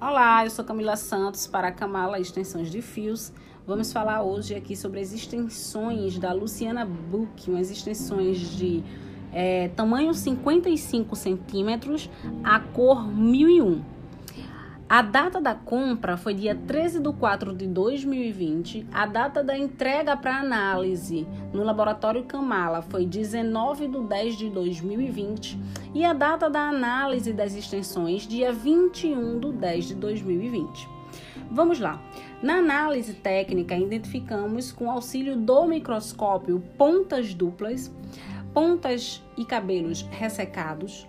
Olá, eu sou Camila Santos para a Camala Extensões de Fios. Vamos falar hoje aqui sobre as extensões da Luciana Book, umas extensões de é, tamanho 55 centímetros, a cor 1001. A data da compra foi dia 13 de 4 de 2020. A data da entrega para análise no laboratório Camala foi 19 de 10 de 2020. E a data da análise das extensões, dia 21 de 10 de 2020. Vamos lá. Na análise técnica, identificamos com auxílio do microscópio pontas duplas, pontas e cabelos ressecados,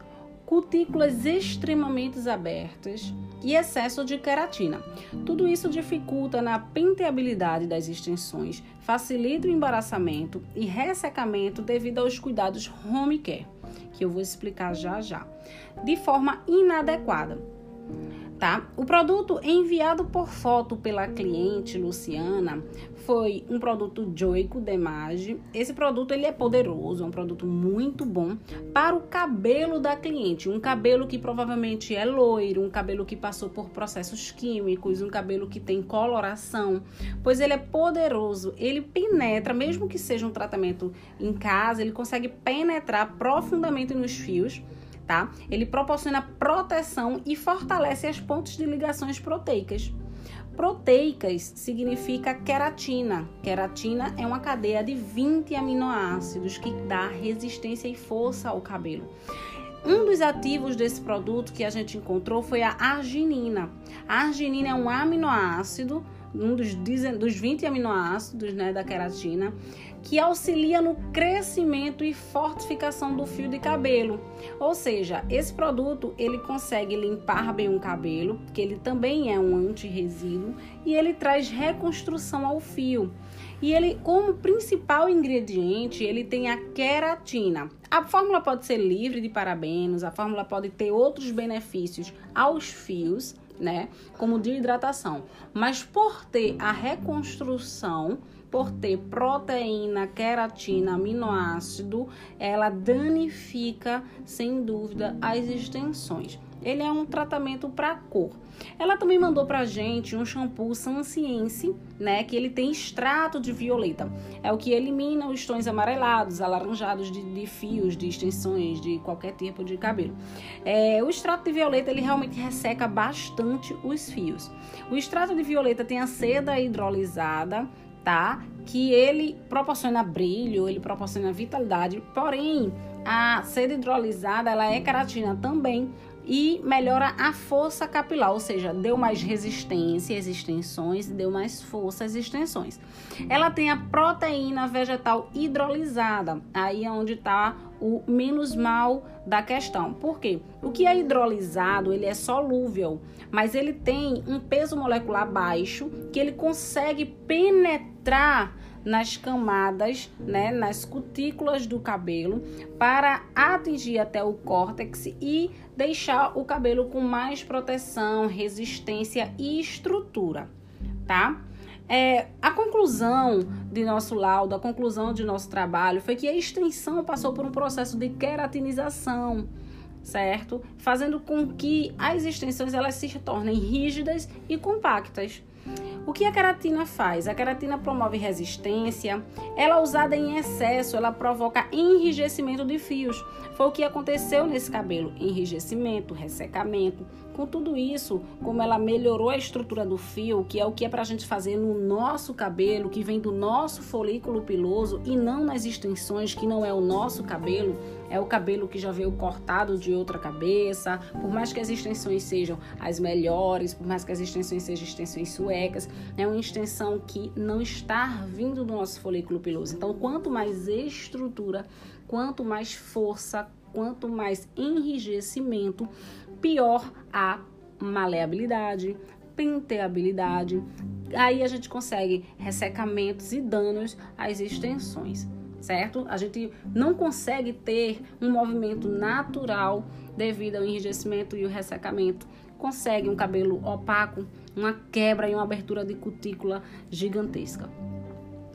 cutículas extremamente abertas e excesso de queratina. Tudo isso dificulta na penteabilidade das extensões, facilita o embaraçamento e ressecamento devido aos cuidados home care, que eu vou explicar já já, de forma inadequada tá? O produto enviado por foto pela cliente Luciana foi um produto Joico Demage. Esse produto ele é poderoso, é um produto muito bom para o cabelo da cliente, um cabelo que provavelmente é loiro, um cabelo que passou por processos químicos, um cabelo que tem coloração, pois ele é poderoso, ele penetra, mesmo que seja um tratamento em casa, ele consegue penetrar profundamente nos fios tá? Ele proporciona proteção e fortalece as pontes de ligações proteicas. Proteicas significa queratina. Queratina é uma cadeia de 20 aminoácidos que dá resistência e força ao cabelo. Um dos ativos desse produto que a gente encontrou foi a arginina. A arginina é um aminoácido um dos, dos 20 aminoácidos né, da queratina, que auxilia no crescimento e fortificação do fio de cabelo. Ou seja, esse produto ele consegue limpar bem o cabelo, que ele também é um anti-resíduo, e ele traz reconstrução ao fio. E ele, como principal ingrediente, ele tem a queratina. A fórmula pode ser livre de parabenos, a fórmula pode ter outros benefícios aos fios, né? Como de hidratação. Mas por ter a reconstrução, por ter proteína, queratina, aminoácido, ela danifica sem dúvida as extensões. Ele é um tratamento para cor. Ela também mandou pra gente um shampoo Sanciense, né, que ele tem extrato de violeta. É o que elimina os tons amarelados, alaranjados de, de fios, de extensões, de qualquer tipo de cabelo. É, o extrato de violeta, ele realmente resseca bastante os fios. O extrato de violeta tem a seda hidrolisada, tá? Que ele proporciona brilho, ele proporciona vitalidade, porém a seda hidrolisada ela é queratina também e melhora a força capilar, ou seja, deu mais resistência às extensões, deu mais força às extensões. Ela tem a proteína vegetal hidrolisada, aí é onde está o menos mal da questão. Por quê? O que é hidrolisado, ele é solúvel, mas ele tem um peso molecular baixo que ele consegue penetrar nas camadas, né, nas cutículas do cabelo, para atingir até o córtex e deixar o cabelo com mais proteção, resistência e estrutura, tá? É, a conclusão de nosso laudo, a conclusão de nosso trabalho foi que a extensão passou por um processo de queratinização, certo? Fazendo com que as extensões elas se tornem rígidas e compactas. O que a queratina faz? A queratina promove resistência. Ela usada em excesso, ela provoca enrijecimento de fios. Foi o que aconteceu nesse cabelo: enrijecimento, ressecamento. Com tudo isso, como ela melhorou a estrutura do fio, que é o que é para a gente fazer no nosso cabelo, que vem do nosso folículo piloso e não nas extensões, que não é o nosso cabelo, é o cabelo que já veio cortado de outra cabeça. Por mais que as extensões sejam as melhores, por mais que as extensões sejam extensões suecas, é uma extensão que não está vindo do nosso folículo piloso. Então, quanto mais estrutura, quanto mais força, quanto mais enrijecimento, pior a maleabilidade, penteabilidade. Aí a gente consegue ressecamentos e danos às extensões, certo? A gente não consegue ter um movimento natural devido ao enrijecimento e o ressecamento. Consegue um cabelo opaco, uma quebra e uma abertura de cutícula gigantesca.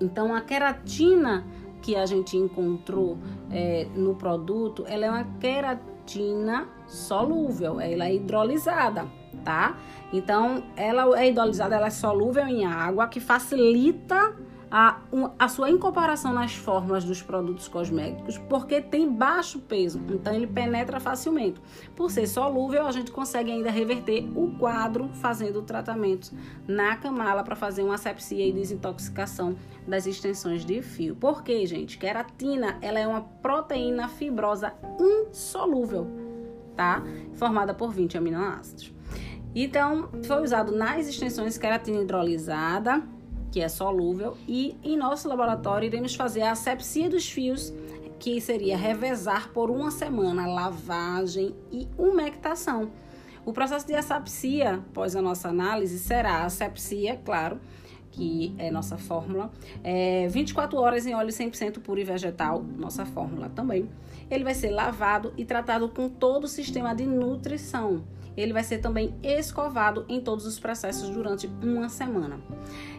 Então a queratina que a gente encontrou é, no produto, ela é uma queratina solúvel, ela é hidrolisada, tá? Então, ela é hidrolisada, ela é solúvel em água, que facilita a, a sua incorporação nas fórmulas dos produtos cosméticos, porque tem baixo peso, então ele penetra facilmente. Por ser solúvel, a gente consegue ainda reverter o quadro fazendo o tratamento na camala para fazer uma asepsia e desintoxicação das extensões de fio. Por quê, gente? Queratina, ela é uma proteína fibrosa insolúvel, tá? Formada por 20 aminoácidos. Então, foi usado nas extensões queratina hidrolisada, que é solúvel, e em nosso laboratório iremos fazer a asepsia dos fios, que seria revezar por uma semana lavagem e umectação. O processo de asepsia, após a nossa análise, será a asepsia, claro, que é nossa fórmula, é 24 horas em óleo 100% puro e vegetal, nossa fórmula também. Ele vai ser lavado e tratado com todo o sistema de nutrição ele vai ser também escovado em todos os processos durante uma semana.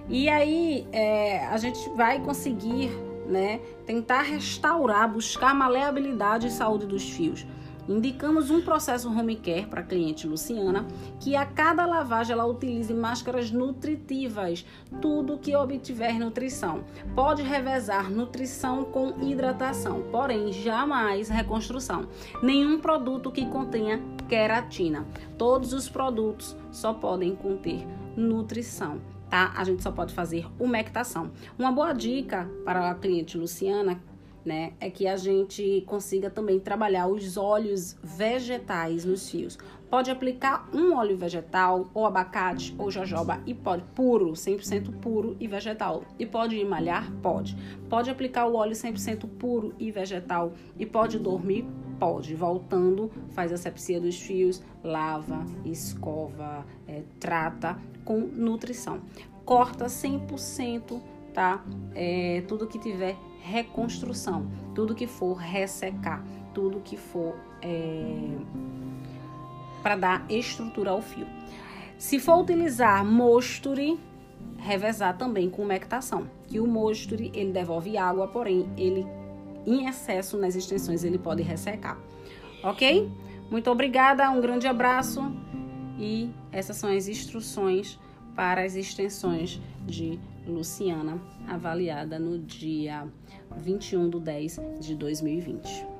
E aí é, a gente vai conseguir né, tentar restaurar, buscar maleabilidade e saúde dos fios. Indicamos um processo home care para a cliente Luciana, que a cada lavagem ela utilize máscaras nutritivas, tudo que obtiver nutrição. Pode revezar nutrição com hidratação, porém jamais reconstrução. Nenhum produto que contenha queratina. Todos os produtos só podem conter nutrição. Tá? A gente só pode fazer umectação. Uma boa dica para a cliente Luciana né, é que a gente consiga também trabalhar os óleos vegetais nos fios. Pode aplicar um óleo vegetal, ou abacate, ou jojoba, e pode puro, 100% puro e vegetal. E pode malhar? Pode. Pode aplicar o óleo 100% puro e vegetal e pode dormir? Pode. Voltando, faz a sepsia dos fios, lava, escova, é, trata com nutrição. Corta 100%, tá? É, tudo que tiver reconstrução, tudo que for ressecar, tudo que for é, para dar estrutura ao fio. Se for utilizar mosture, revezar também com umectação, que o mosture ele devolve água, porém ele em excesso nas extensões ele pode ressecar. Ok? Muito obrigada, um grande abraço e essas são as instruções para as extensões de Luciana, avaliada no dia 21 de 10 de 2020.